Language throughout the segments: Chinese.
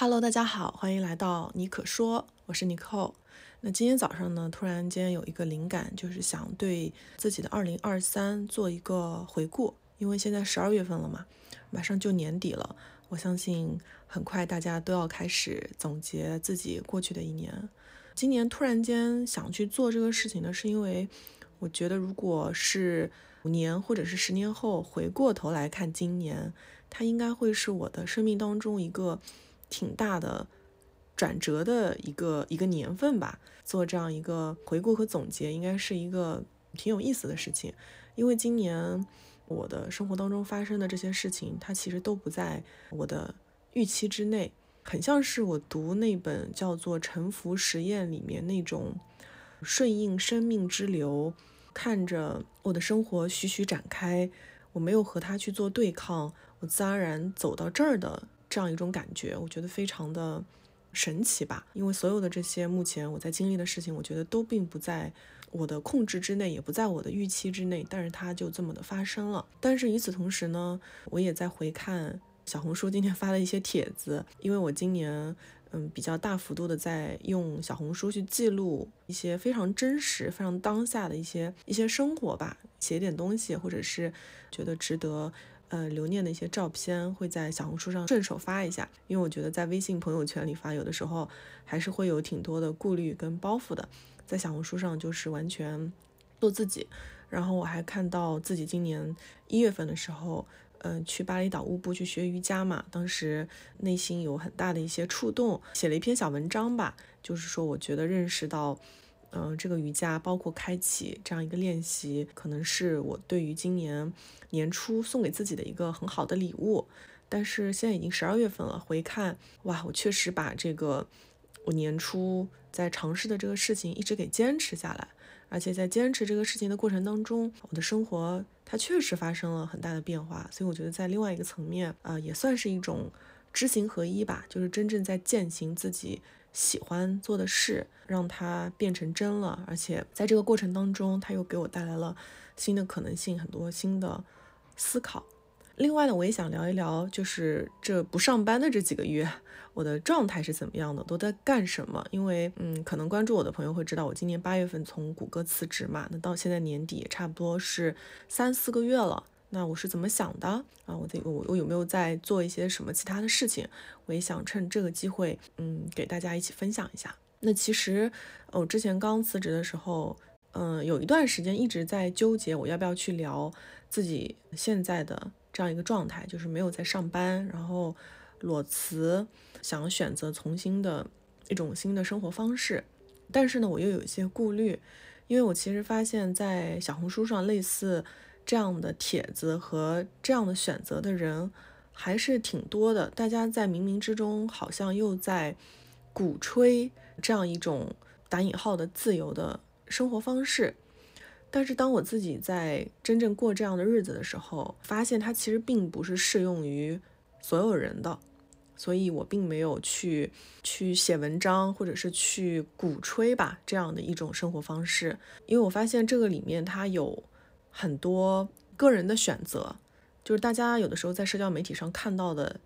Hello，大家好，欢迎来到尼可说，我是尼可。那今天早上呢，突然间有一个灵感，就是想对自己的二零二三做一个回顾，因为现在十二月份了嘛，马上就年底了，我相信很快大家都要开始总结自己过去的一年。今年突然间想去做这个事情呢，是因为我觉得，如果是五年或者是十年后回过头来看今年，它应该会是我的生命当中一个。挺大的转折的一个一个年份吧，做这样一个回顾和总结，应该是一个挺有意思的事情。因为今年我的生活当中发生的这些事情，它其实都不在我的预期之内，很像是我读那本叫做《沉浮实验》里面那种顺应生命之流，看着我的生活徐徐展开，我没有和它去做对抗，我自然而然走到这儿的。这样一种感觉，我觉得非常的神奇吧。因为所有的这些目前我在经历的事情，我觉得都并不在我的控制之内，也不在我的预期之内，但是它就这么的发生了。但是与此同时呢，我也在回看小红书今天发的一些帖子，因为我今年嗯比较大幅度的在用小红书去记录一些非常真实、非常当下的一些一些生活吧，写点东西，或者是觉得值得。呃，留念的一些照片会在小红书上顺手发一下，因为我觉得在微信朋友圈里发，有的时候还是会有挺多的顾虑跟包袱的。在小红书上就是完全做自己。然后我还看到自己今年一月份的时候，嗯，去巴厘岛乌布去学瑜伽嘛，当时内心有很大的一些触动，写了一篇小文章吧，就是说我觉得认识到。嗯，这个瑜伽包括开启这样一个练习，可能是我对于今年年初送给自己的一个很好的礼物。但是现在已经十二月份了，回看，哇，我确实把这个我年初在尝试的这个事情一直给坚持下来，而且在坚持这个事情的过程当中，我的生活它确实发生了很大的变化。所以我觉得在另外一个层面，啊，也算是一种知行合一吧，就是真正在践行自己。喜欢做的事，让它变成真了，而且在这个过程当中，它又给我带来了新的可能性，很多新的思考。另外呢，我也想聊一聊，就是这不上班的这几个月，我的状态是怎么样的，都在干什么？因为，嗯，可能关注我的朋友会知道，我今年八月份从谷歌辞职嘛，那到现在年底差不多是三四个月了。那我是怎么想的啊？我这个我我有没有在做一些什么其他的事情？我也想趁这个机会，嗯，给大家一起分享一下。那其实我之前刚辞职的时候，嗯，有一段时间一直在纠结我要不要去聊自己现在的这样一个状态，就是没有在上班，然后裸辞，想选择重新的一种新的生活方式。但是呢，我又有一些顾虑，因为我其实发现，在小红书上类似。这样的帖子和这样的选择的人还是挺多的。大家在冥冥之中好像又在鼓吹这样一种打引号的自由的生活方式。但是当我自己在真正过这样的日子的时候，发现它其实并不是适用于所有人的。所以我并没有去去写文章，或者是去鼓吹吧这样的一种生活方式，因为我发现这个里面它有。很多个人的选择，就是大家有的时候在社交媒体上看到的，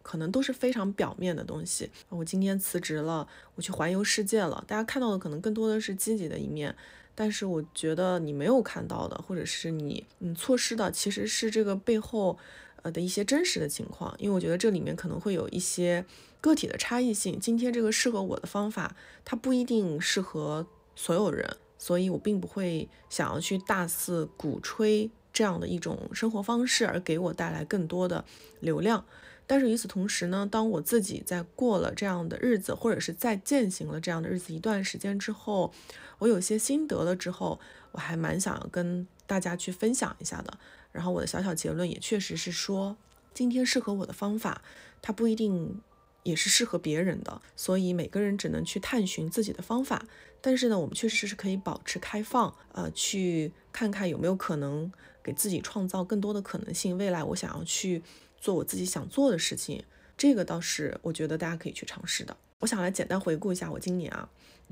可能都是非常表面的东西。我今天辞职了，我去环游世界了，大家看到的可能更多的是积极的一面。但是我觉得你没有看到的，或者是你嗯错失的，其实是这个背后呃的一些真实的情况。因为我觉得这里面可能会有一些个体的差异性。今天这个适合我的方法，它不一定适合所有人。所以我并不会想要去大肆鼓吹这样的一种生活方式，而给我带来更多的流量。但是与此同时呢，当我自己在过了这样的日子，或者是在践行了这样的日子一段时间之后，我有些心得了之后，我还蛮想要跟大家去分享一下的。然后我的小小结论也确实是说，今天适合我的方法，它不一定。也是适合别人的，所以每个人只能去探寻自己的方法。但是呢，我们确实是可以保持开放，呃，去看看有没有可能给自己创造更多的可能性。未来我想要去做我自己想做的事情，这个倒是我觉得大家可以去尝试的。我想来简单回顾一下我今年啊，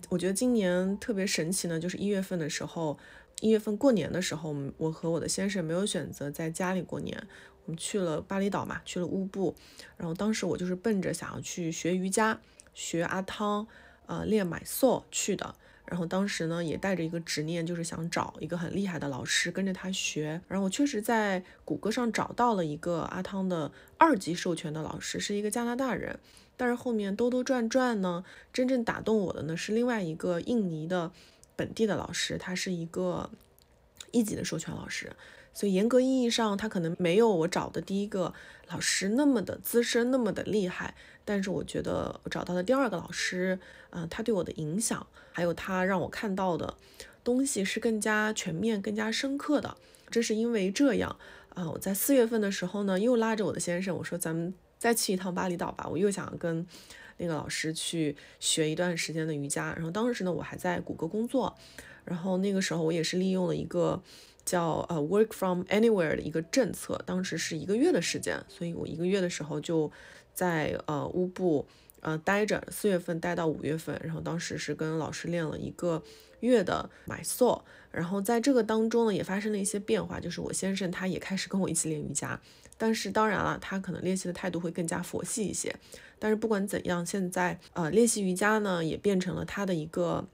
我觉得今年特别神奇呢，就是一月份的时候，一月份过年的时候，我和我的先生没有选择在家里过年。我们去了巴厘岛嘛，去了乌布，然后当时我就是奔着想要去学瑜伽、学阿汤、呃练买梭去的。然后当时呢，也带着一个执念，就是想找一个很厉害的老师跟着他学。然后我确实在谷歌上找到了一个阿汤的二级授权的老师，是一个加拿大人。但是后面兜兜转转呢，真正打动我的呢是另外一个印尼的本地的老师，他是一个一级的授权老师。所以严格意义上，他可能没有我找的第一个老师那么的资深，那么的厉害。但是我觉得我找到的第二个老师，嗯，他对我的影响，还有他让我看到的东西是更加全面、更加深刻的。正是因为这样，啊，我在四月份的时候呢，又拉着我的先生，我说咱们再去一趟巴厘岛吧。我又想跟那个老师去学一段时间的瑜伽。然后当时呢，我还在谷歌工作，然后那个时候我也是利用了一个。叫呃 work from anywhere 的一个政策，当时是一个月的时间，所以我一个月的时候就在呃乌布呃待着，四月份待到五月份，然后当时是跟老师练了一个月的买 so，然后在这个当中呢也发生了一些变化，就是我先生他也开始跟我一起练瑜伽，但是当然了，他可能练习的态度会更加佛系一些，但是不管怎样，现在呃练习瑜伽呢也变成了他的一个。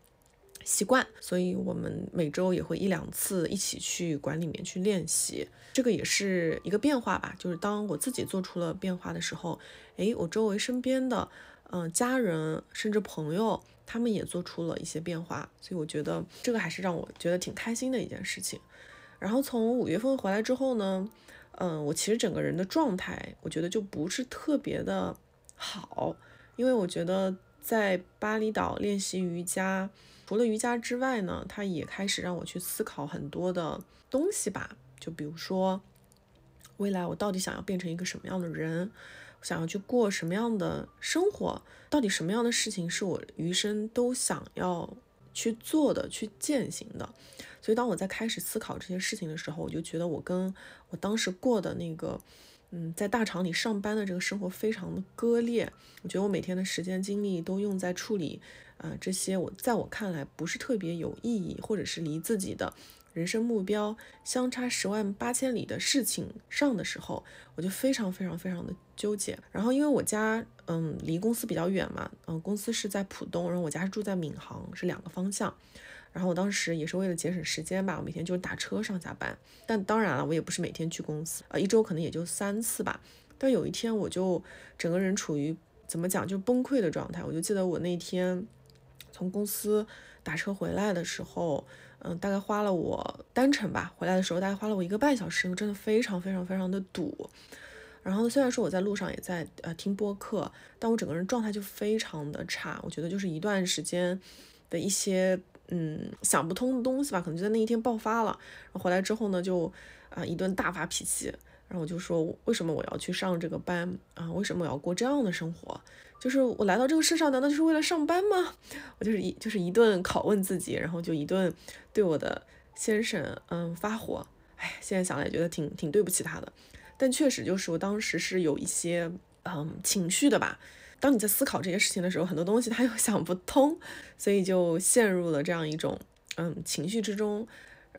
习惯，所以我们每周也会一两次一起去馆里面去练习，这个也是一个变化吧。就是当我自己做出了变化的时候，诶，我周围身边的，嗯，家人甚至朋友，他们也做出了一些变化，所以我觉得这个还是让我觉得挺开心的一件事情。然后从五月份回来之后呢，嗯，我其实整个人的状态，我觉得就不是特别的好，因为我觉得在巴厘岛练习瑜伽。除了瑜伽之外呢，他也开始让我去思考很多的东西吧。就比如说，未来我到底想要变成一个什么样的人，想要去过什么样的生活，到底什么样的事情是我余生都想要去做的、去践行的。所以，当我在开始思考这些事情的时候，我就觉得我跟我当时过的那个，嗯，在大厂里上班的这个生活非常的割裂。我觉得我每天的时间精力都用在处理。啊，这些我在我看来不是特别有意义，或者是离自己的人生目标相差十万八千里的事情上的时候，我就非常非常非常的纠结。然后因为我家嗯离公司比较远嘛，嗯公司是在浦东，然后我家是住在闵行，是两个方向。然后我当时也是为了节省时间吧，我每天就是打车上下班。但当然了，我也不是每天去公司，呃一周可能也就三次吧。但有一天我就整个人处于怎么讲就崩溃的状态，我就记得我那天。从公司打车回来的时候，嗯，大概花了我单程吧。回来的时候大概花了我一个半小时，真的非常非常非常的堵。然后虽然说我在路上也在呃听播客，但我整个人状态就非常的差。我觉得就是一段时间的一些嗯想不通的东西吧，可能就在那一天爆发了。然后回来之后呢，就啊一顿大发脾气。然后我就说，为什么我要去上这个班啊？为什么我要过这样的生活？就是我来到这个世上，难道就是为了上班吗？我就是一就是一顿拷问自己，然后就一顿对我的先生嗯发火。哎，现在想来觉得挺挺对不起他的，但确实就是我当时是有一些嗯情绪的吧。当你在思考这些事情的时候，很多东西他又想不通，所以就陷入了这样一种嗯情绪之中。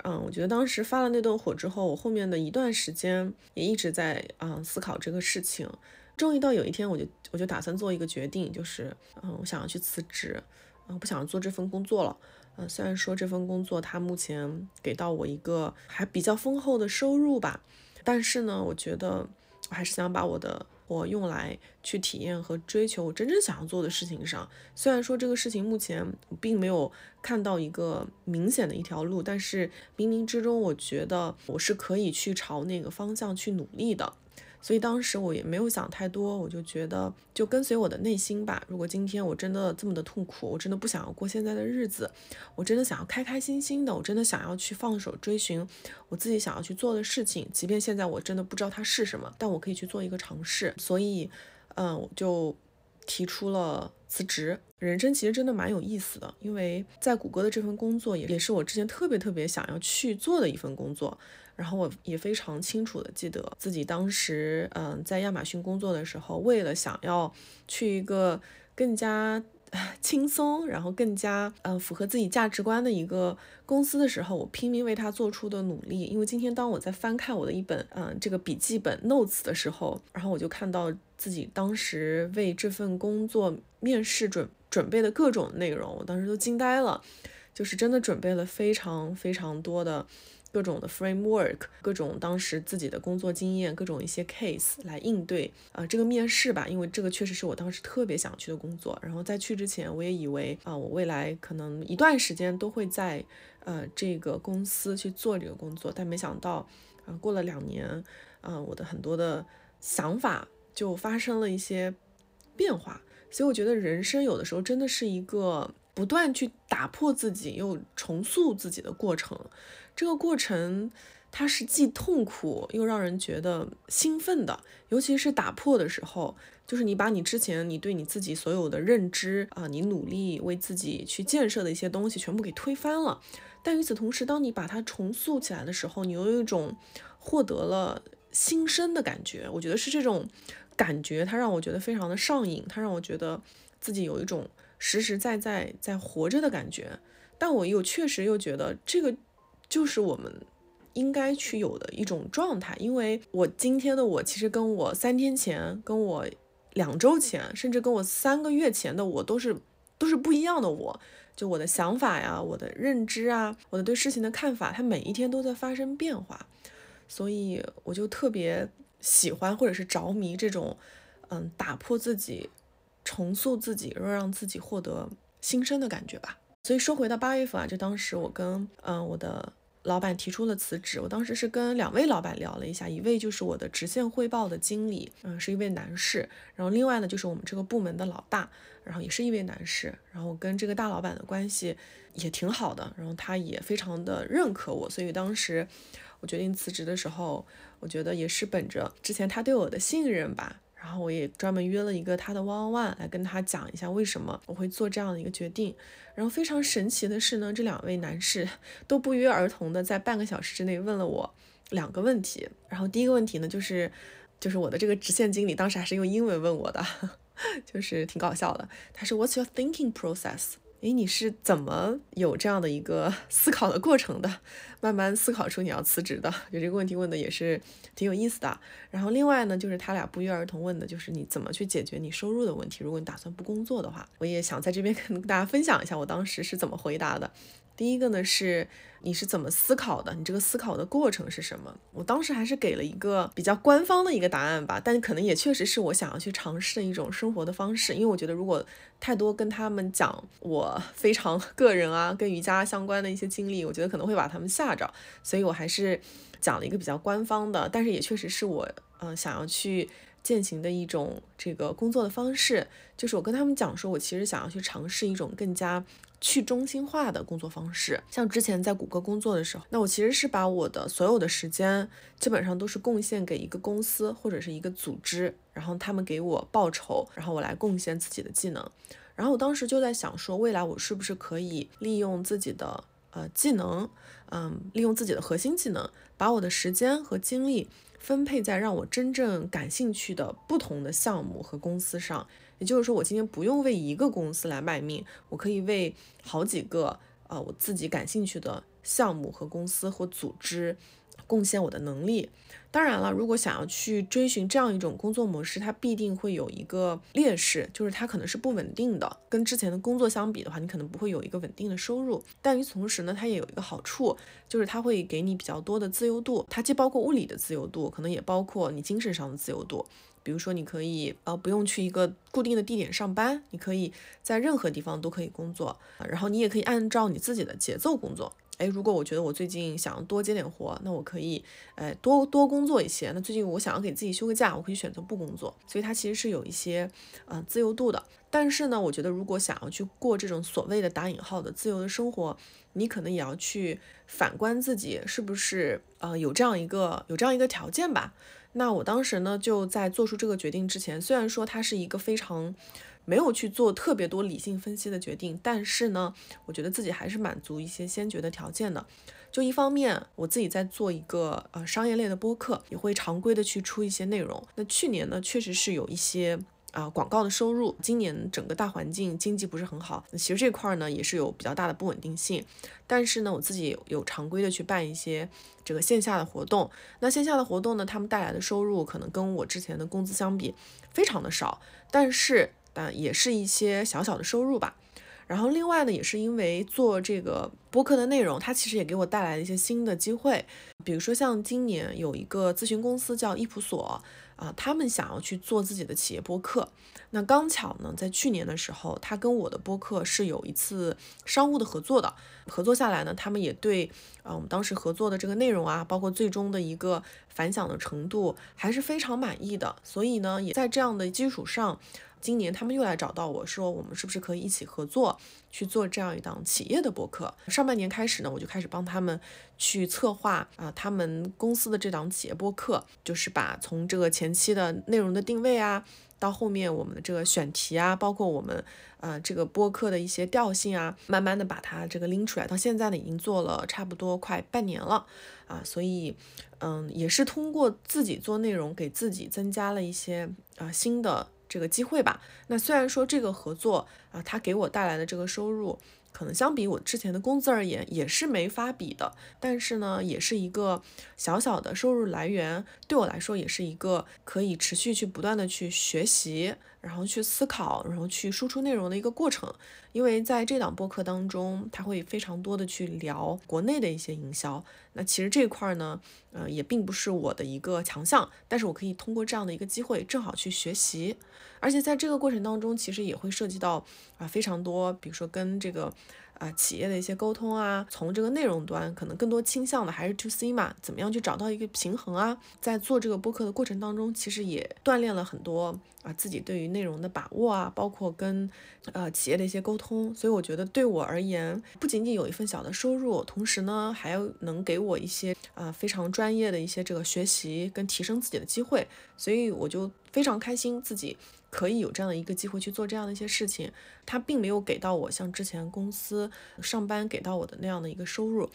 嗯，我觉得当时发了那顿火之后，我后面的一段时间也一直在嗯思考这个事情。终于到有一天，我就我就打算做一个决定，就是嗯，我想要去辞职，嗯，不想做这份工作了。嗯，虽然说这份工作它目前给到我一个还比较丰厚的收入吧，但是呢，我觉得我还是想把我的我用来去体验和追求我真正想要做的事情上。虽然说这个事情目前并没有看到一个明显的一条路，但是冥冥之中，我觉得我是可以去朝那个方向去努力的。所以当时我也没有想太多，我就觉得就跟随我的内心吧。如果今天我真的这么的痛苦，我真的不想要过现在的日子，我真的想要开开心心的，我真的想要去放手追寻我自己想要去做的事情，即便现在我真的不知道它是什么，但我可以去做一个尝试。所以，嗯，我就提出了辞职。人生其实真的蛮有意思的，因为在谷歌的这份工作也也是我之前特别特别想要去做的一份工作。然后我也非常清楚的记得自己当时，嗯，在亚马逊工作的时候，为了想要去一个更加轻松，然后更加嗯符合自己价值观的一个公司的时候，我拼命为它做出的努力。因为今天当我在翻看我的一本嗯这个笔记本 notes 的时候，然后我就看到自己当时为这份工作面试准准备的各种内容，我当时都惊呆了，就是真的准备了非常非常多的。各种的 framework，各种当时自己的工作经验，各种一些 case 来应对啊这个面试吧，因为这个确实是我当时特别想去的工作。然后在去之前，我也以为啊我未来可能一段时间都会在呃这个公司去做这个工作，但没想到啊过了两年，啊我的很多的想法就发生了一些变化。所以我觉得人生有的时候真的是一个不断去打破自己又重塑自己的过程。这个过程，它是既痛苦又让人觉得兴奋的，尤其是打破的时候，就是你把你之前你对你自己所有的认知啊，你努力为自己去建设的一些东西全部给推翻了。但与此同时，当你把它重塑起来的时候，你又有一种获得了新生的感觉。我觉得是这种感觉，它让我觉得非常的上瘾，它让我觉得自己有一种实实在在在活着的感觉。但我又确实又觉得这个。就是我们应该去有的一种状态，因为我今天的我其实跟我三天前、跟我两周前，甚至跟我三个月前的我都是都是不一样的。我就我的想法呀、我的认知啊、我的对事情的看法，它每一天都在发生变化，所以我就特别喜欢或者是着迷这种嗯打破自己、重塑自己，然后让自己获得新生的感觉吧。所以说回到八月份啊，就当时我跟嗯我的老板提出了辞职。我当时是跟两位老板聊了一下，一位就是我的直线汇报的经理，嗯，是一位男士。然后另外呢，就是我们这个部门的老大，然后也是一位男士。然后跟这个大老板的关系也挺好的，然后他也非常的认可我。所以当时我决定辞职的时候，我觉得也是本着之前他对我的信任吧。然后我也专门约了一个他的 one on one 来跟他讲一下为什么我会做这样的一个决定。然后非常神奇的是呢，这两位男士都不约而同的在半个小时之内问了我两个问题。然后第一个问题呢，就是就是我的这个直线经理当时还是用英文问我的，就是挺搞笑的。他说 What's your thinking process？诶，你是怎么有这样的一个思考的过程的？慢慢思考出你要辞职的，就这个问题问的也是挺有意思的。然后另外呢，就是他俩不约而同问的，就是你怎么去解决你收入的问题？如果你打算不工作的话，我也想在这边跟大家分享一下我当时是怎么回答的。第一个呢是你是怎么思考的？你这个思考的过程是什么？我当时还是给了一个比较官方的一个答案吧，但可能也确实是我想要去尝试的一种生活的方式。因为我觉得如果太多跟他们讲我非常个人啊，跟瑜伽相关的一些经历，我觉得可能会把他们吓着，所以我还是讲了一个比较官方的，但是也确实是我嗯想要去践行的一种这个工作的方式，就是我跟他们讲说，我其实想要去尝试一种更加。去中心化的工作方式，像之前在谷歌工作的时候，那我其实是把我的所有的时间基本上都是贡献给一个公司或者是一个组织，然后他们给我报酬，然后我来贡献自己的技能。然后我当时就在想说，未来我是不是可以利用自己的呃技能，嗯，利用自己的核心技能，把我的时间和精力分配在让我真正感兴趣的不同的项目和公司上。也就是说，我今天不用为一个公司来卖命，我可以为好几个呃我自己感兴趣的项目和公司或组织贡献我的能力。当然了，如果想要去追寻这样一种工作模式，它必定会有一个劣势，就是它可能是不稳定的。跟之前的工作相比的话，你可能不会有一个稳定的收入。但与此同时呢，它也有一个好处，就是它会给你比较多的自由度。它既包括物理的自由度，可能也包括你精神上的自由度。比如说，你可以呃不用去一个固定的地点上班，你可以在任何地方都可以工作，然后你也可以按照你自己的节奏工作。哎，如果我觉得我最近想要多接点活，那我可以哎多多工作一些。那最近我想要给自己休个假，我可以选择不工作。所以它其实是有一些呃自由度的。但是呢，我觉得如果想要去过这种所谓的打引号的自由的生活，你可能也要去反观自己是不是呃有这样一个有这样一个条件吧。那我当时呢，就在做出这个决定之前，虽然说它是一个非常没有去做特别多理性分析的决定，但是呢，我觉得自己还是满足一些先决的条件的。就一方面，我自己在做一个呃商业类的播客，也会常规的去出一些内容。那去年呢，确实是有一些啊广告的收入。今年整个大环境经济不是很好，其实这块儿呢也是有比较大的不稳定性。但是呢，我自己有常规的去办一些这个线下的活动。那线下的活动呢，他们带来的收入可能跟我之前的工资相比非常的少，但是但也是一些小小的收入吧。然后另外呢，也是因为做这个播客的内容，它其实也给我带来了一些新的机会。比如说像今年有一个咨询公司叫伊普索啊，他们想要去做自己的企业播客。那刚巧呢，在去年的时候，他跟我的播客是有一次商务的合作的。合作下来呢，他们也对啊我们当时合作的这个内容啊，包括最终的一个反响的程度，还是非常满意的。所以呢，也在这样的基础上。今年他们又来找到我说，我们是不是可以一起合作去做这样一档企业的播客？上半年开始呢，我就开始帮他们去策划啊，他们公司的这档企业播客，就是把从这个前期的内容的定位啊，到后面我们的这个选题啊，包括我们呃这个播客的一些调性啊，慢慢的把它这个拎出来。到现在呢，已经做了差不多快半年了啊，所以嗯，也是通过自己做内容，给自己增加了一些啊新的。这个机会吧。那虽然说这个合作啊，它给我带来的这个收入，可能相比我之前的工资而言，也是没法比的。但是呢，也是一个小小的收入来源，对我来说也是一个可以持续去不断的去学习，然后去思考，然后去输出内容的一个过程。因为在这档播客当中，他会非常多的去聊国内的一些营销。那其实这一块呢，呃，也并不是我的一个强项，但是我可以通过这样的一个机会，正好去学习。而且在这个过程当中，其实也会涉及到啊非常多，比如说跟这个。啊，企业的一些沟通啊，从这个内容端，可能更多倾向的还是 to C 嘛，怎么样去找到一个平衡啊？在做这个播客的过程当中，其实也锻炼了很多啊自己对于内容的把握啊，包括跟呃企业的一些沟通。所以我觉得对我而言，不仅仅有一份小的收入，同时呢，还要能给我一些啊非常专业的一些这个学习跟提升自己的机会。所以我就非常开心自己。可以有这样的一个机会去做这样的一些事情，他并没有给到我像之前公司上班给到我的那样的一个收入，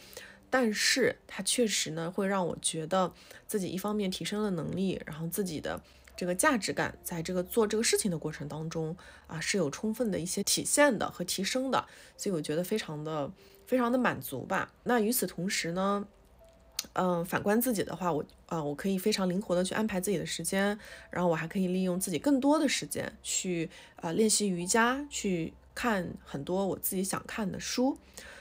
但是他确实呢会让我觉得自己一方面提升了能力，然后自己的这个价值感在这个做这个事情的过程当中啊是有充分的一些体现的和提升的，所以我觉得非常的非常的满足吧。那与此同时呢？嗯，反观自己的话，我啊，我可以非常灵活的去安排自己的时间，然后我还可以利用自己更多的时间去啊练习瑜伽，去看很多我自己想看的书。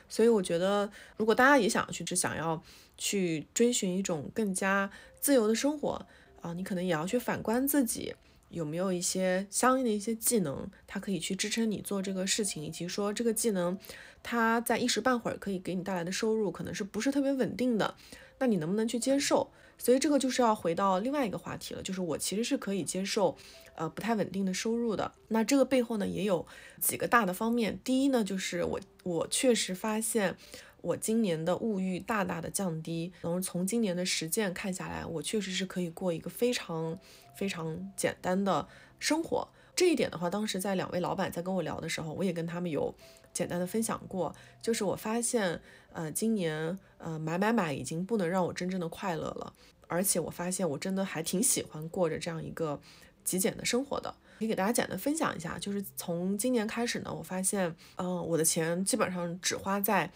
所以我觉得，如果大家也想要去，只想要去追寻一种更加自由的生活啊，你可能也要去反观自己有没有一些相应的一些技能，它可以去支撑你做这个事情，以及说这个技能它在一时半会儿可以给你带来的收入，可能是不是特别稳定的。那你能不能去接受？所以这个就是要回到另外一个话题了，就是我其实是可以接受，呃，不太稳定的收入的。那这个背后呢，也有几个大的方面。第一呢，就是我我确实发现我今年的物欲大大的降低，然后从今年的实践看下来，我确实是可以过一个非常非常简单的生活。这一点的话，当时在两位老板在跟我聊的时候，我也跟他们有简单的分享过，就是我发现。呃，今年呃买买买已经不能让我真正的快乐了，而且我发现我真的还挺喜欢过着这样一个极简的生活的。可以给大家简单分享一下，就是从今年开始呢，我发现，嗯，我的钱基本上只花在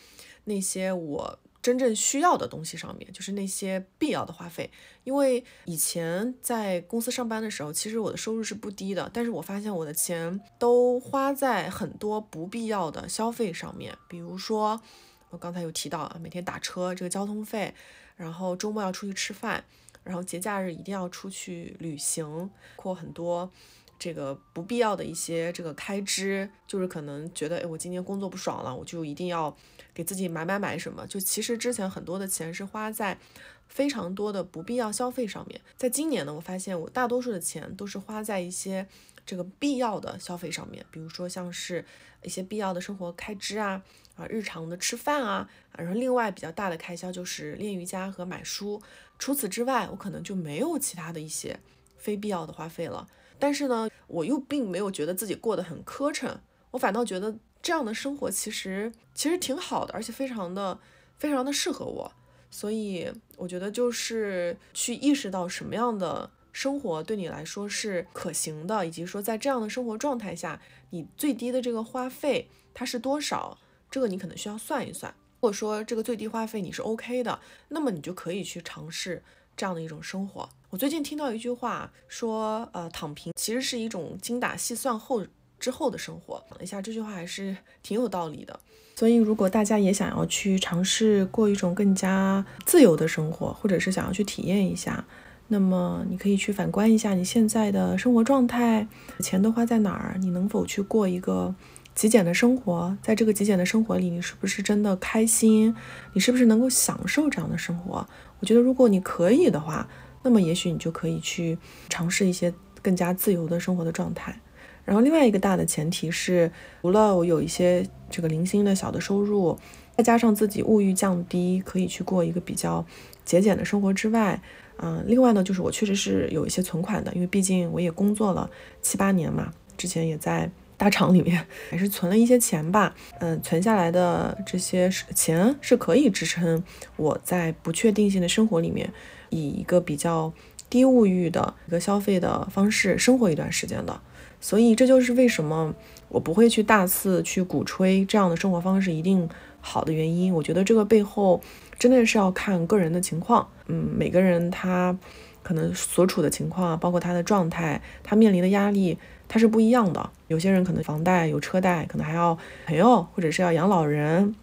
那些我真正需要的东西上面，就是那些必要的花费。因为以前在公司上班的时候，其实我的收入是不低的，但是我发现我的钱都花在很多不必要的消费上面，比如说。我刚才有提到啊，每天打车这个交通费，然后周末要出去吃饭，然后节假日一定要出去旅行，括很多这个不必要的一些这个开支，就是可能觉得哎，我今天工作不爽了，我就一定要给自己买买买什么。就其实之前很多的钱是花在非常多的不必要消费上面，在今年呢，我发现我大多数的钱都是花在一些这个必要的消费上面，比如说像是一些必要的生活开支啊。啊，日常的吃饭啊，然后另外比较大的开销就是练瑜伽和买书。除此之外，我可能就没有其他的一些非必要的花费了。但是呢，我又并没有觉得自己过得很磕碜，我反倒觉得这样的生活其实其实挺好的，而且非常的非常的适合我。所以我觉得就是去意识到什么样的生活对你来说是可行的，以及说在这样的生活状态下，你最低的这个花费它是多少，这个你可能需要算一算。如果说这个最低花费你是 OK 的，那么你就可以去尝试这样的一种生活。我最近听到一句话说，呃，躺平其实是一种精打细算后之后的生活。想一下，这句话还是挺有道理的。所以，如果大家也想要去尝试过一种更加自由的生活，或者是想要去体验一下。那么你可以去反观一下你现在的生活状态，钱都花在哪儿？你能否去过一个极简的生活？在这个极简的生活里，你是不是真的开心？你是不是能够享受这样的生活？我觉得，如果你可以的话，那么也许你就可以去尝试一些更加自由的生活的状态。然后，另外一个大的前提是，除了我有一些这个零星的小的收入，再加上自己物欲降低，可以去过一个比较节俭的生活之外。嗯，另外呢，就是我确实是有一些存款的，因为毕竟我也工作了七八年嘛，之前也在大厂里面，还是存了一些钱吧。嗯，存下来的这些钱是可以支撑我在不确定性的生活里面，以一个比较低物欲的一个消费的方式生活一段时间的。所以这就是为什么我不会去大肆去鼓吹这样的生活方式一定好的原因。我觉得这个背后。真的是要看个人的情况，嗯，每个人他可能所处的情况，包括他的状态，他面临的压力，它是不一样的。有些人可能房贷有车贷，可能还要朋友，或者是要养老人，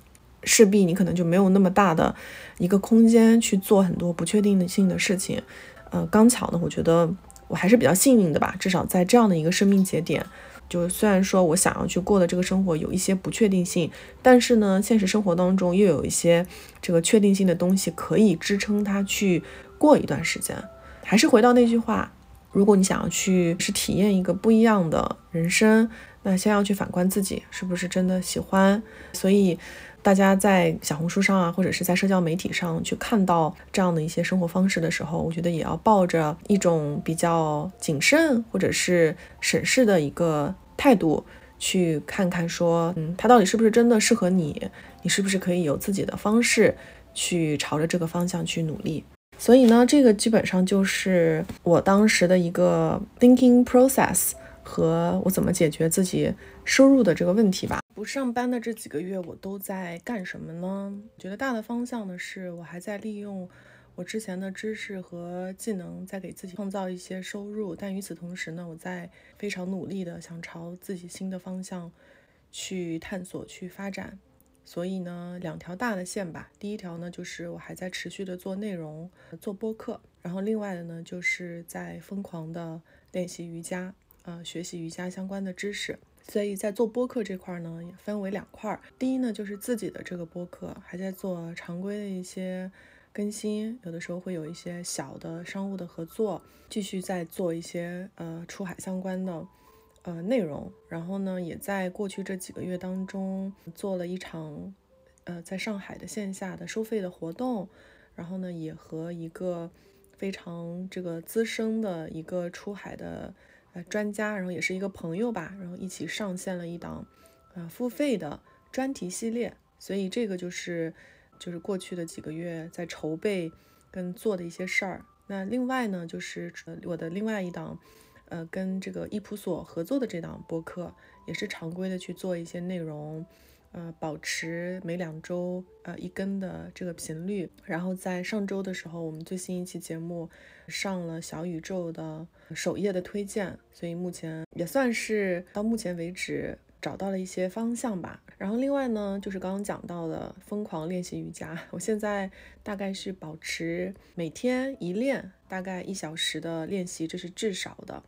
势必你可能就没有那么大的一个空间去做很多不确定性的事情。呃，刚巧呢，我觉得我还是比较幸运的吧，至少在这样的一个生命节点。就虽然说我想要去过的这个生活有一些不确定性，但是呢，现实生活当中又有一些这个确定性的东西可以支撑他去过一段时间。还是回到那句话，如果你想要去是体验一个不一样的人生，那先要去反观自己是不是真的喜欢。所以大家在小红书上啊，或者是在社交媒体上去看到这样的一些生活方式的时候，我觉得也要抱着一种比较谨慎或者是审视的一个。态度去看看，说，嗯，他到底是不是真的适合你？你是不是可以有自己的方式去朝着这个方向去努力？所以呢，这个基本上就是我当时的一个 thinking process 和我怎么解决自己收入的这个问题吧。不上班的这几个月，我都在干什么呢？觉得大的方向呢，是我还在利用。我之前的知识和技能在给自己创造一些收入，但与此同时呢，我在非常努力的想朝自己新的方向去探索、去发展。所以呢，两条大的线吧。第一条呢，就是我还在持续的做内容、做播客，然后另外的呢，就是在疯狂的练习瑜伽，呃，学习瑜伽相关的知识。所以在做播客这块呢，也分为两块。第一呢，就是自己的这个播客，还在做常规的一些。更新有的时候会有一些小的商务的合作，继续在做一些呃出海相关的呃内容。然后呢，也在过去这几个月当中做了一场呃在上海的线下的收费的活动。然后呢，也和一个非常这个资深的一个出海的呃专家，然后也是一个朋友吧，然后一起上线了一档呃付费的专题系列。所以这个就是。就是过去的几个月在筹备跟做的一些事儿。那另外呢，就是我的另外一档，呃，跟这个易普所合作的这档播客，也是常规的去做一些内容，呃，保持每两周呃一更的这个频率。然后在上周的时候，我们最新一期节目上了小宇宙的首页的推荐，所以目前也算是到目前为止。找到了一些方向吧，然后另外呢，就是刚刚讲到的疯狂练习瑜伽，我现在大概是保持每天一练，大概一小时的练习，这是至少的。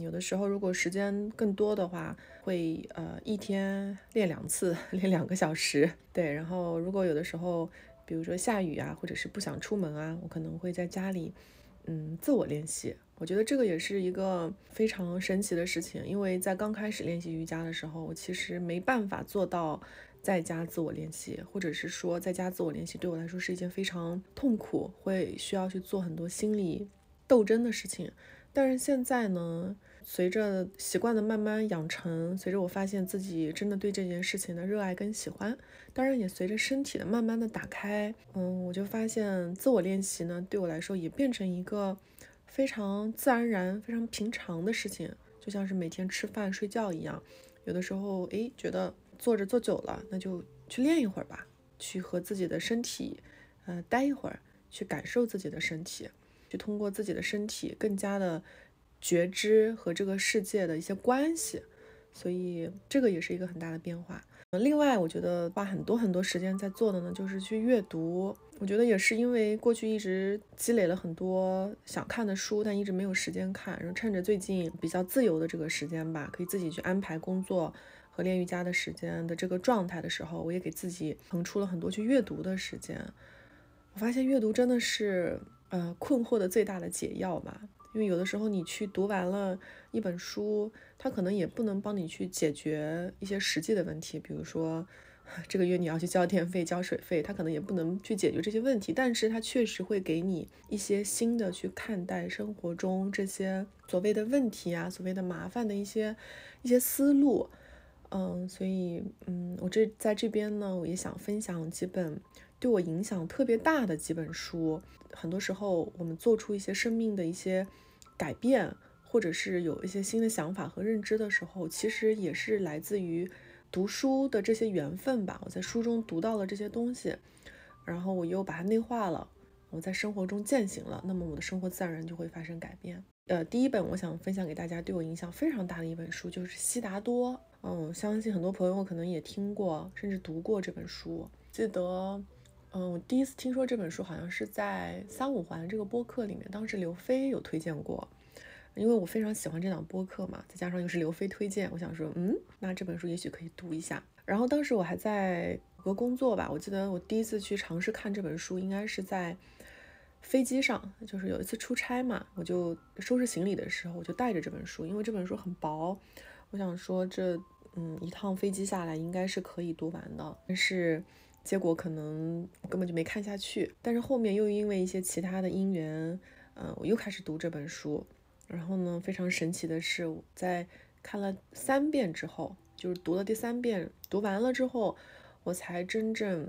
有的时候如果时间更多的话，会呃一天练两次，练两个小时。对，然后如果有的时候，比如说下雨啊，或者是不想出门啊，我可能会在家里，嗯，自我练习。我觉得这个也是一个非常神奇的事情，因为在刚开始练习瑜伽的时候，我其实没办法做到在家自我练习，或者是说在家自我练习对我来说是一件非常痛苦，会需要去做很多心理斗争的事情。但是现在呢，随着习惯的慢慢养成，随着我发现自己真的对这件事情的热爱跟喜欢，当然也随着身体的慢慢的打开，嗯，我就发现自我练习呢，对我来说也变成一个。非常自然而然、非常平常的事情，就像是每天吃饭、睡觉一样。有的时候，哎，觉得坐着坐久了，那就去练一会儿吧，去和自己的身体，呃，待一会儿，去感受自己的身体，去通过自己的身体更加的觉知和这个世界的一些关系。所以，这个也是一个很大的变化。另外，我觉得花很多很多时间在做的呢，就是去阅读。我觉得也是因为过去一直积累了很多想看的书，但一直没有时间看。然后趁着最近比较自由的这个时间吧，可以自己去安排工作和练瑜伽的时间的这个状态的时候，我也给自己腾出了很多去阅读的时间。我发现阅读真的是呃困惑的最大的解药吧。因为有的时候你去读完了一本书，它可能也不能帮你去解决一些实际的问题，比如说这个月你要去交电费、交水费，它可能也不能去解决这些问题，但是它确实会给你一些新的去看待生活中这些所谓的问题啊、所谓的麻烦的一些一些思路。嗯，所以嗯，我这在这边呢，我也想分享几本。对我影响特别大的几本书，很多时候我们做出一些生命的一些改变，或者是有一些新的想法和认知的时候，其实也是来自于读书的这些缘分吧。我在书中读到了这些东西，然后我又把它内化了，我在生活中践行了，那么我的生活自然而然就会发生改变。呃，第一本我想分享给大家，对我影响非常大的一本书就是悉达多。嗯，相信很多朋友可能也听过，甚至读过这本书。记得。嗯，我第一次听说这本书好像是在三五环这个播客里面，当时刘飞有推荐过，因为我非常喜欢这档播客嘛，再加上又是刘飞推荐，我想说，嗯，那这本书也许可以读一下。然后当时我还在谷歌工作吧，我记得我第一次去尝试看这本书，应该是在飞机上，就是有一次出差嘛，我就收拾行李的时候，我就带着这本书，因为这本书很薄，我想说这，嗯，一趟飞机下来应该是可以读完的，但是。结果可能根本就没看下去，但是后面又因为一些其他的因缘，嗯，我又开始读这本书。然后呢，非常神奇的是，在看了三遍之后，就是读了第三遍，读完了之后，我才真正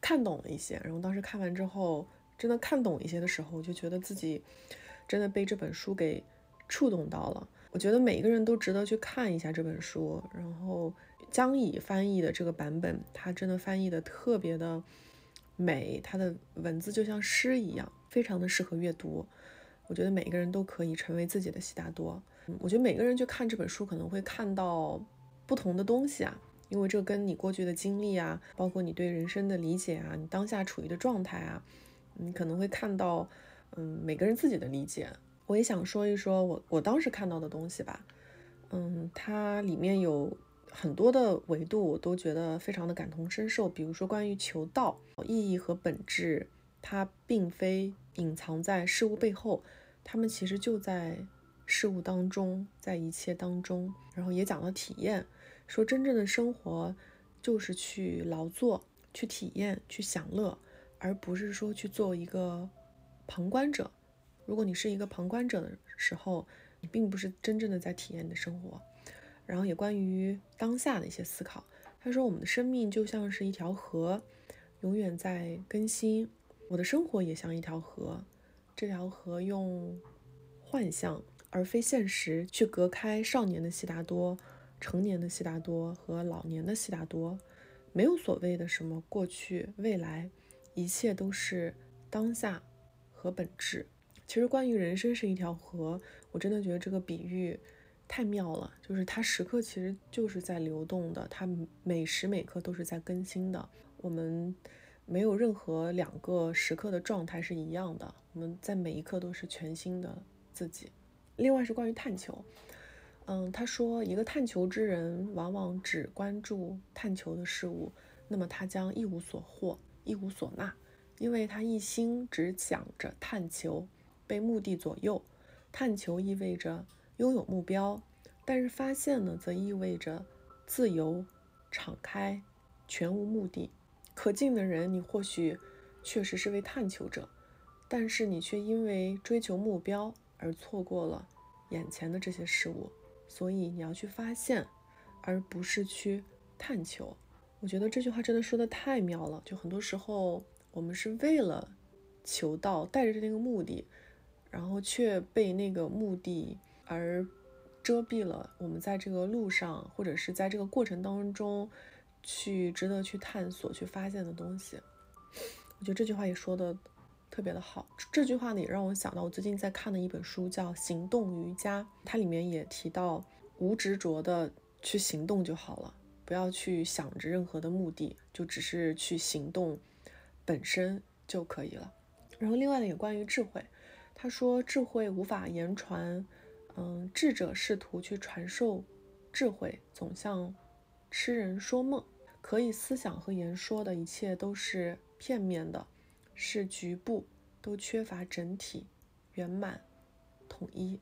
看懂了一些。然后当时看完之后，真的看懂一些的时候，我就觉得自己真的被这本书给触动到了。我觉得每一个人都值得去看一下这本书，然后。江乙翻译的这个版本，他真的翻译的特别的美，他的文字就像诗一样，非常的适合阅读。我觉得每个人都可以成为自己的悉达多。我觉得每个人去看这本书，可能会看到不同的东西啊，因为这跟你过去的经历啊，包括你对人生的理解啊，你当下处于的状态啊，你可能会看到，嗯，每个人自己的理解。我也想说一说我我当时看到的东西吧，嗯，它里面有。很多的维度我都觉得非常的感同身受，比如说关于求道意义和本质，它并非隐藏在事物背后，他们其实就在事物当中，在一切当中。然后也讲了体验，说真正的生活就是去劳作、去体验、去享乐，而不是说去做一个旁观者。如果你是一个旁观者的时候，你并不是真正的在体验你的生活。然后也关于当下的一些思考。他说：“我们的生命就像是一条河，永远在更新。我的生活也像一条河，这条河用幻象而非现实去隔开少年的悉达多、成年的悉达多和老年的悉达多。没有所谓的什么过去、未来，一切都是当下和本质。其实关于人生是一条河，我真的觉得这个比喻。”太妙了，就是它时刻其实就是在流动的，它每时每刻都是在更新的。我们没有任何两个时刻的状态是一样的，我们在每一刻都是全新的自己。另外是关于探求，嗯，他说一个探求之人往往只关注探求的事物，那么他将一无所获，一无所纳，因为他一心只想着探求，被目的左右。探求意味着。拥有目标，但是发现呢，则意味着自由、敞开、全无目的。可敬的人，你或许确实是位探求者，但是你却因为追求目标而错过了眼前的这些事物。所以你要去发现，而不是去探求。我觉得这句话真的说的太妙了。就很多时候，我们是为了求道，带着这个目的。然后却被那个目的而遮蔽了我们在这个路上或者是在这个过程当中去值得去探索、去发现的东西。我觉得这句话也说的特别的好。这句话呢也让我想到我最近在看的一本书，叫《行动瑜伽》，它里面也提到无执着的去行动就好了，不要去想着任何的目的，就只是去行动本身就可以了。然后另外呢，也关于智慧，他说智慧无法言传，嗯，智者试图去传授智慧，总像痴人说梦，可以思想和言说的一切都是。片面的，是局部，都缺乏整体、圆满、统一。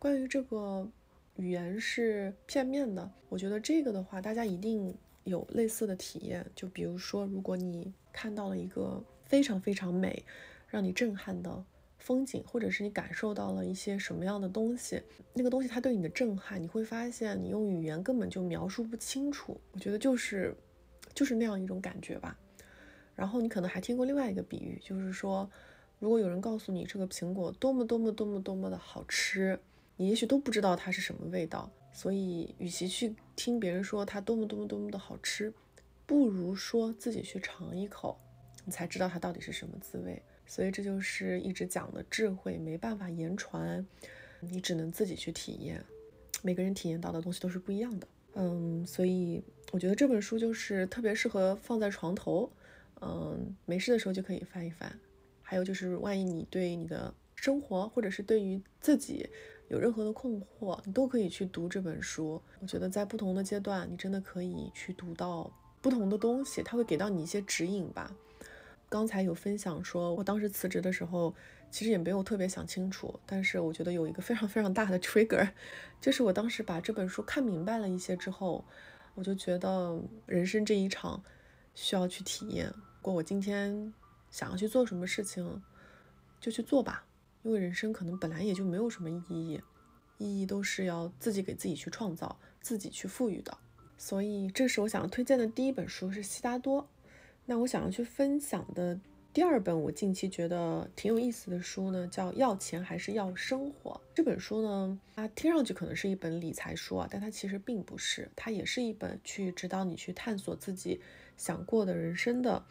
关于这个语言是片面的，我觉得这个的话，大家一定有类似的体验。就比如说，如果你看到了一个非常非常美、让你震撼的风景，或者是你感受到了一些什么样的东西，那个东西它对你的震撼，你会发现你用语言根本就描述不清楚。我觉得就是就是那样一种感觉吧。然后你可能还听过另外一个比喻，就是说，如果有人告诉你这个苹果多么多么多么多么的好吃，你也许都不知道它是什么味道。所以，与其去听别人说它多么多么多么的好吃，不如说自己去尝一口，你才知道它到底是什么滋味。所以，这就是一直讲的智慧，没办法言传，你只能自己去体验。每个人体验到的东西都是不一样的。嗯，所以我觉得这本书就是特别适合放在床头。嗯，没事的时候就可以翻一翻。还有就是，万一你对你的生活，或者是对于自己有任何的困惑，你都可以去读这本书。我觉得在不同的阶段，你真的可以去读到不同的东西，它会给到你一些指引吧。刚才有分享说，我当时辞职的时候，其实也没有特别想清楚，但是我觉得有一个非常非常大的 trigger，就是我当时把这本书看明白了一些之后，我就觉得人生这一场需要去体验。如果我今天想要去做什么事情，就去做吧，因为人生可能本来也就没有什么意义，意义都是要自己给自己去创造、自己去赋予的。所以，这是我想要推荐的第一本书，是悉达多。那我想要去分享的第二本，我近期觉得挺有意思的书呢，叫《要钱还是要生活》。这本书呢，它听上去可能是一本理财书啊，但它其实并不是，它也是一本去指导你去探索自己想过的人生的。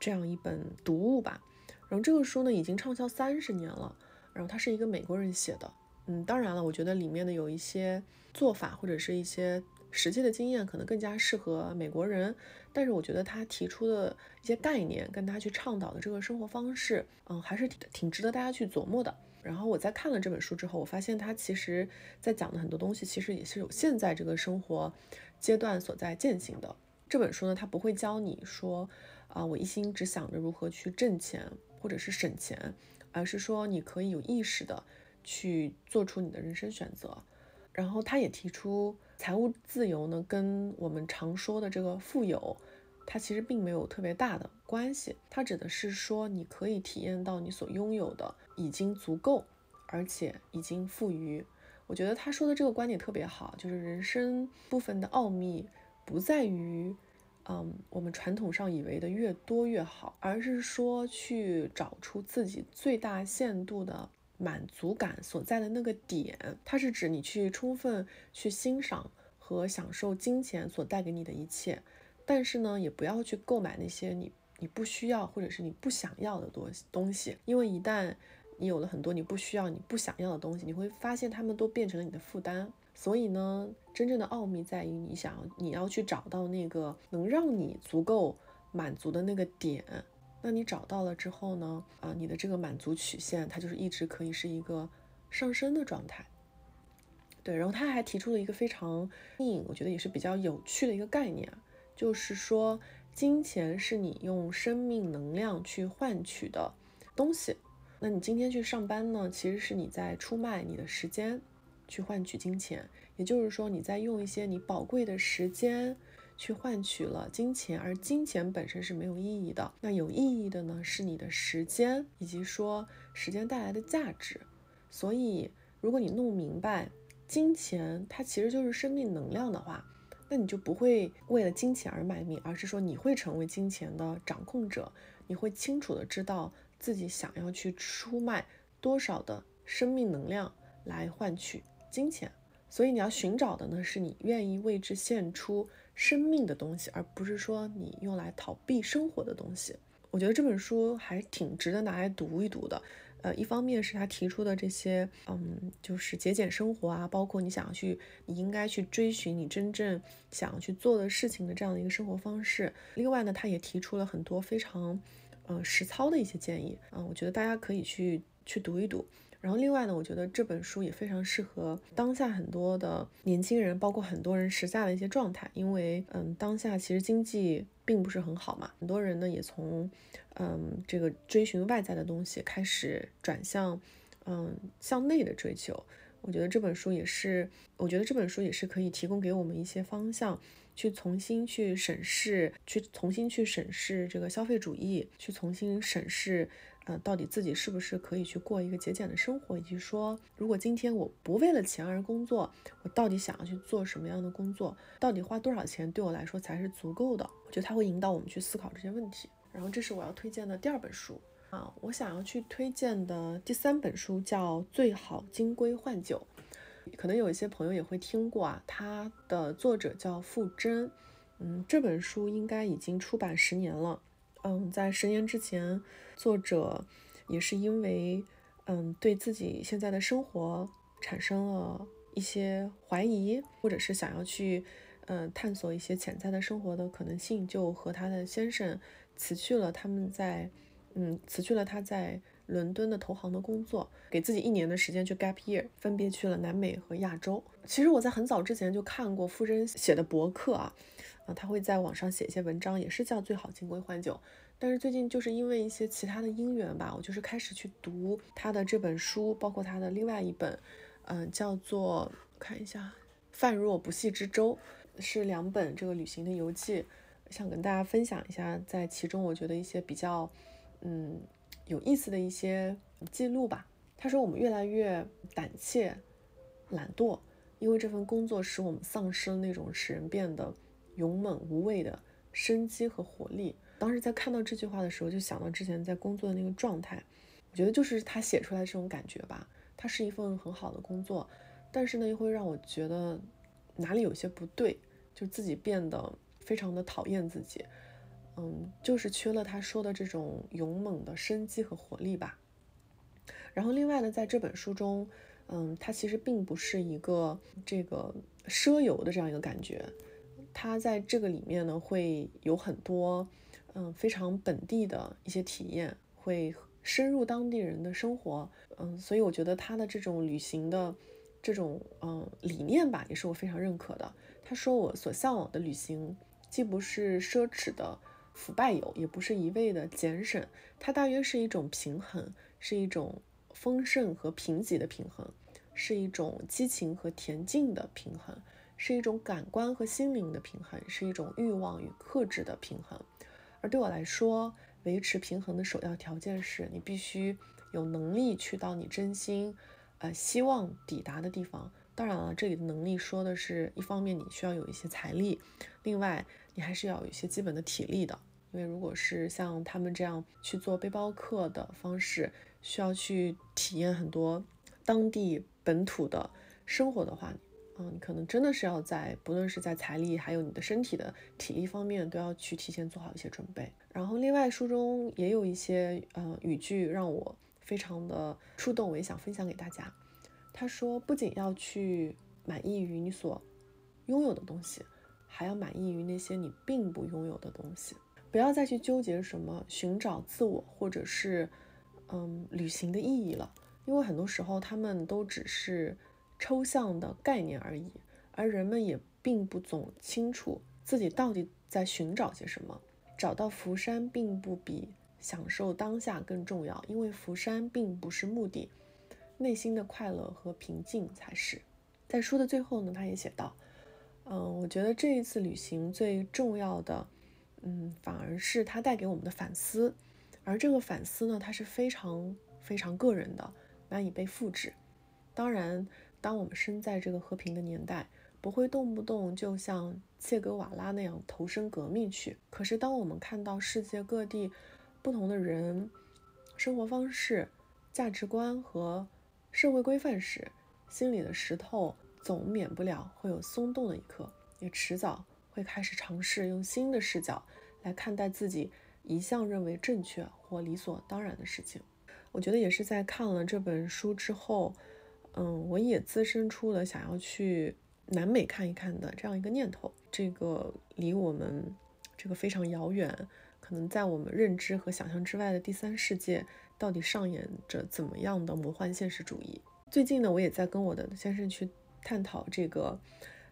这样一本读物吧，然后这个书呢已经畅销三十年了，然后它是一个美国人写的，嗯，当然了，我觉得里面的有一些做法或者是一些实际的经验可能更加适合美国人，但是我觉得他提出的一些概念跟他去倡导的这个生活方式，嗯，还是挺挺值得大家去琢磨的。然后我在看了这本书之后，我发现他其实在讲的很多东西，其实也是有现在这个生活阶段所在践行的。这本书呢，它不会教你说。啊，我一心只想着如何去挣钱或者是省钱，而是说你可以有意识的去做出你的人生选择。然后他也提出，财务自由呢，跟我们常说的这个富有，它其实并没有特别大的关系。它指的是说，你可以体验到你所拥有的已经足够，而且已经富余。我觉得他说的这个观点特别好，就是人生部分的奥秘不在于。嗯，我们传统上以为的越多越好，而是说去找出自己最大限度的满足感所在的那个点。它是指你去充分去欣赏和享受金钱所带给你的一切，但是呢，也不要去购买那些你你不需要或者是你不想要的东东西，因为一旦你有了很多你不需要、你不想要的东西，你会发现他们都变成了你的负担。所以呢，真正的奥秘在于你想要你要去找到那个能让你足够满足的那个点。那你找到了之后呢，啊，你的这个满足曲线它就是一直可以是一个上升的状态。对，然后他还提出了一个非常硬，我觉得也是比较有趣的一个概念，就是说金钱是你用生命能量去换取的东西。那你今天去上班呢，其实是你在出卖你的时间。去换取金钱，也就是说，你在用一些你宝贵的时间去换取了金钱，而金钱本身是没有意义的。那有意义的呢，是你的时间，以及说时间带来的价值。所以，如果你弄明白金钱它其实就是生命能量的话，那你就不会为了金钱而卖命，而是说你会成为金钱的掌控者，你会清楚的知道自己想要去出卖。多少的生命能量来换取金钱。所以你要寻找的呢，是你愿意为之献出生命的东西，而不是说你用来逃避生活的东西。我觉得这本书还挺值得拿来读一读的。呃，一方面是他提出的这些，嗯，就是节俭生活啊，包括你想要去，你应该去追寻你真正想要去做的事情的这样的一个生活方式。另外呢，他也提出了很多非常，呃，实操的一些建议嗯，我觉得大家可以去去读一读。然后另外呢，我觉得这本书也非常适合当下很多的年轻人，包括很多人时下的一些状态，因为嗯，当下其实经济并不是很好嘛，很多人呢也从嗯这个追寻外在的东西开始转向嗯向内的追求。我觉得这本书也是，我觉得这本书也是可以提供给我们一些方向，去重新去审视，去重新去审视这个消费主义，去重新审视。呃，到底自己是不是可以去过一个节俭的生活，以及说，如果今天我不为了钱而工作，我到底想要去做什么样的工作？到底花多少钱对我来说才是足够的？我觉得它会引导我们去思考这些问题。然后，这是我要推荐的第二本书啊。我想要去推荐的第三本书叫《最好金龟换酒》，可能有一些朋友也会听过啊。它的作者叫傅真，嗯，这本书应该已经出版十年了。嗯，在十年之前，作者也是因为嗯对自己现在的生活产生了一些怀疑，或者是想要去嗯探索一些潜在的生活的可能性，就和他的先生辞去了他们在嗯辞去了他在伦敦的投行的工作，给自己一年的时间去 gap year，分别去了南美和亚洲。其实我在很早之前就看过傅真写的博客啊。啊，他会在网上写一些文章，也是叫最好金龟换酒。但是最近就是因为一些其他的因缘吧，我就是开始去读他的这本书，包括他的另外一本，嗯，叫做看一下《泛若不系之舟》，是两本这个旅行的游记，想跟大家分享一下，在其中我觉得一些比较嗯有意思的一些记录吧。他说我们越来越胆怯、懒惰，因为这份工作使我们丧失了那种使人变得。勇猛无畏的生机和活力。当时在看到这句话的时候，就想到之前在工作的那个状态。我觉得就是他写出来这种感觉吧。它是一份很好的工作，但是呢，又会让我觉得哪里有些不对，就自己变得非常的讨厌自己。嗯，就是缺了他说的这种勇猛的生机和活力吧。然后另外呢，在这本书中，嗯，他其实并不是一个这个奢游的这样一个感觉。他在这个里面呢，会有很多，嗯，非常本地的一些体验，会深入当地人的生活，嗯，所以我觉得他的这种旅行的这种嗯理念吧，也是我非常认可的。他说我所向往的旅行，既不是奢侈的腐败游，也不是一味的俭省，它大约是一种平衡，是一种丰盛和贫瘠的平衡，是一种激情和恬静的平衡。是一种感官和心灵的平衡，是一种欲望与克制的平衡。而对我来说，维持平衡的首要条件是你必须有能力去到你真心，呃，希望抵达的地方。当然了，这里的能力说的是一方面你需要有一些财力，另外你还是要有一些基本的体力的。因为如果是像他们这样去做背包客的方式，需要去体验很多当地本土的生活的话，嗯，你可能真的是要在，不论是在财力，还有你的身体的体力方面，都要去提前做好一些准备。然后，另外书中也有一些呃语句让我非常的触动，我也想分享给大家。他说，不仅要去满意于你所拥有的东西，还要满意于那些你并不拥有的东西。不要再去纠结什么寻找自我，或者是嗯旅行的意义了，因为很多时候他们都只是。抽象的概念而已，而人们也并不总清楚自己到底在寻找些什么。找到福山并不比享受当下更重要，因为福山并不是目的，内心的快乐和平静才是。在书的最后呢，他也写道：“嗯，我觉得这一次旅行最重要的，嗯，反而是它带给我们的反思，而这个反思呢，它是非常非常个人的，难以被复制。当然。”当我们身在这个和平的年代，不会动不动就像切格瓦拉那样投身革命去。可是，当我们看到世界各地不同的人、生活方式、价值观和社会规范时，心里的石头总免不了会有松动的一刻，也迟早会开始尝试用新的视角来看待自己一向认为正确或理所当然的事情。我觉得也是在看了这本书之后，嗯，我也滋生出了想要去南美看一看的这样一个念头。这个离我们这个非常遥远，可能在我们认知和想象之外的第三世界，到底上演着怎么样的魔幻现实主义？最近呢，我也在跟我的先生去探讨这个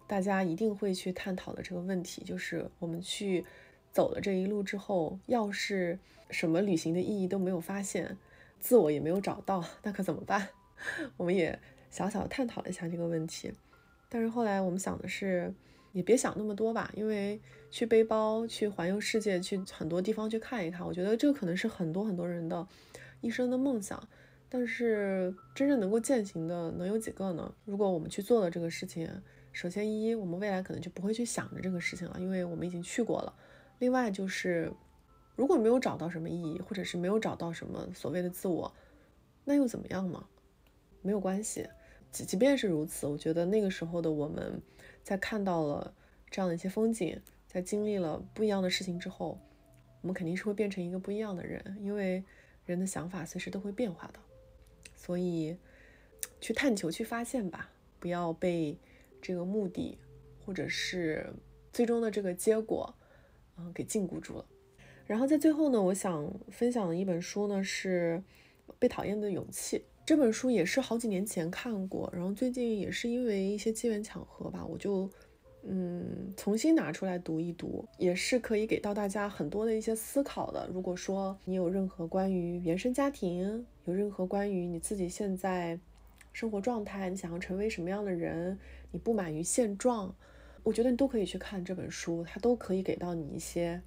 大家一定会去探讨的这个问题，就是我们去走了这一路之后，要是什么旅行的意义都没有发现，自我也没有找到，那可怎么办？我们也小小探讨了一下这个问题，但是后来我们想的是。也别想那么多吧，因为去背包、去环游世界、去很多地方去看一看，我觉得这可能是很多很多人的一生的梦想。但是真正能够践行的能有几个呢？如果我们去做了这个事情，首先一，我们未来可能就不会去想着这个事情了，因为我们已经去过了。另外就是，如果没有找到什么意义，或者是没有找到什么所谓的自我，那又怎么样呢？没有关系，即即便是如此，我觉得那个时候的我们。在看到了这样的一些风景，在经历了不一样的事情之后，我们肯定是会变成一个不一样的人，因为人的想法随时都会变化的。所以，去探求、去发现吧，不要被这个目的或者是最终的这个结果，嗯，给禁锢住了。然后在最后呢，我想分享的一本书呢是《被讨厌的勇气》。这本书也是好几年前看过，然后最近也是因为一些机缘巧合吧，我就嗯重新拿出来读一读，也是可以给到大家很多的一些思考的。如果说你有任何关于原生家庭，有任何关于你自己现在生活状态，你想要成为什么样的人，你不满于现状，我觉得你都可以去看这本书，它都可以给到你一些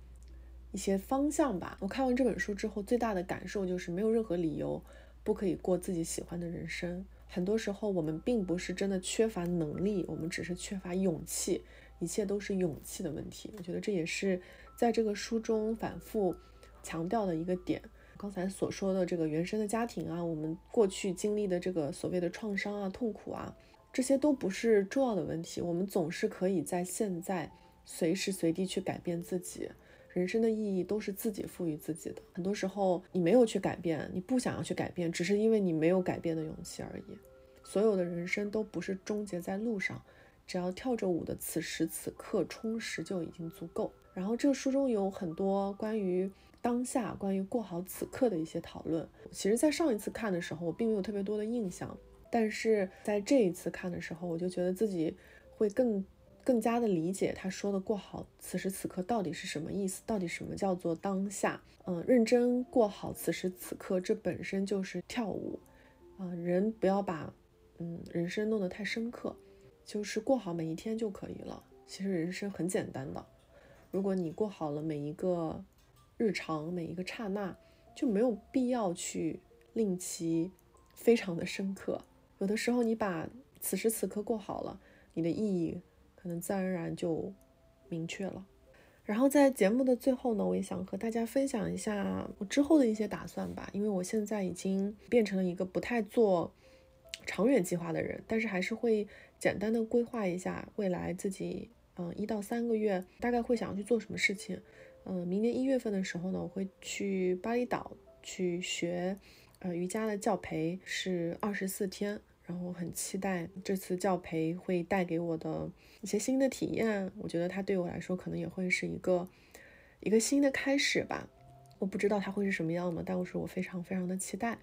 一些方向吧。我看完这本书之后，最大的感受就是没有任何理由。不可以过自己喜欢的人生。很多时候，我们并不是真的缺乏能力，我们只是缺乏勇气。一切都是勇气的问题。我觉得这也是在这个书中反复强调的一个点。刚才所说的这个原生的家庭啊，我们过去经历的这个所谓的创伤啊、痛苦啊，这些都不是重要的问题。我们总是可以在现在随时随地去改变自己。人生的意义都是自己赋予自己的。很多时候，你没有去改变，你不想要去改变，只是因为你没有改变的勇气而已。所有的人生都不是终结在路上，只要跳着舞的此时此刻充实就已经足够。然后，这个书中有很多关于当下、关于过好此刻的一些讨论。其实，在上一次看的时候，我并没有特别多的印象，但是在这一次看的时候，我就觉得自己会更。更加的理解他说的过好此时此刻到底是什么意思，到底什么叫做当下？嗯，认真过好此时此刻，这本身就是跳舞。啊，人不要把嗯人生弄得太深刻，就是过好每一天就可以了。其实人生很简单的，如果你过好了每一个日常，每一个刹那，就没有必要去令其非常的深刻。有的时候你把此时此刻过好了，你的意义。可能自然而然就明确了。然后在节目的最后呢，我也想和大家分享一下我之后的一些打算吧。因为我现在已经变成了一个不太做长远计划的人，但是还是会简单的规划一下未来自己，嗯，一到三个月大概会想要去做什么事情。嗯，明年一月份的时候呢，我会去巴厘岛去学，呃，瑜伽的教培是二十四天。然后我很期待这次教培会带给我的一些新的体验，我觉得它对我来说可能也会是一个一个新的开始吧。我不知道它会是什么样的，但我是我非常非常的期待。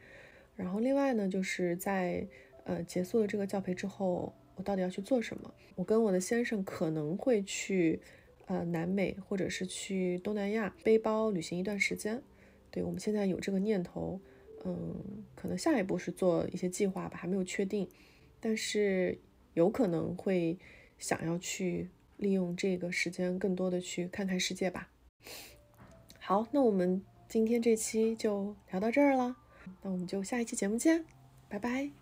然后另外呢，就是在呃结束了这个教培之后，我到底要去做什么？我跟我的先生可能会去呃南美或者是去东南亚背包旅行一段时间。对我们现在有这个念头。嗯，可能下一步是做一些计划吧，还没有确定，但是有可能会想要去利用这个时间，更多的去看看世界吧。好，那我们今天这期就聊到这儿了，那我们就下一期节目见，拜拜。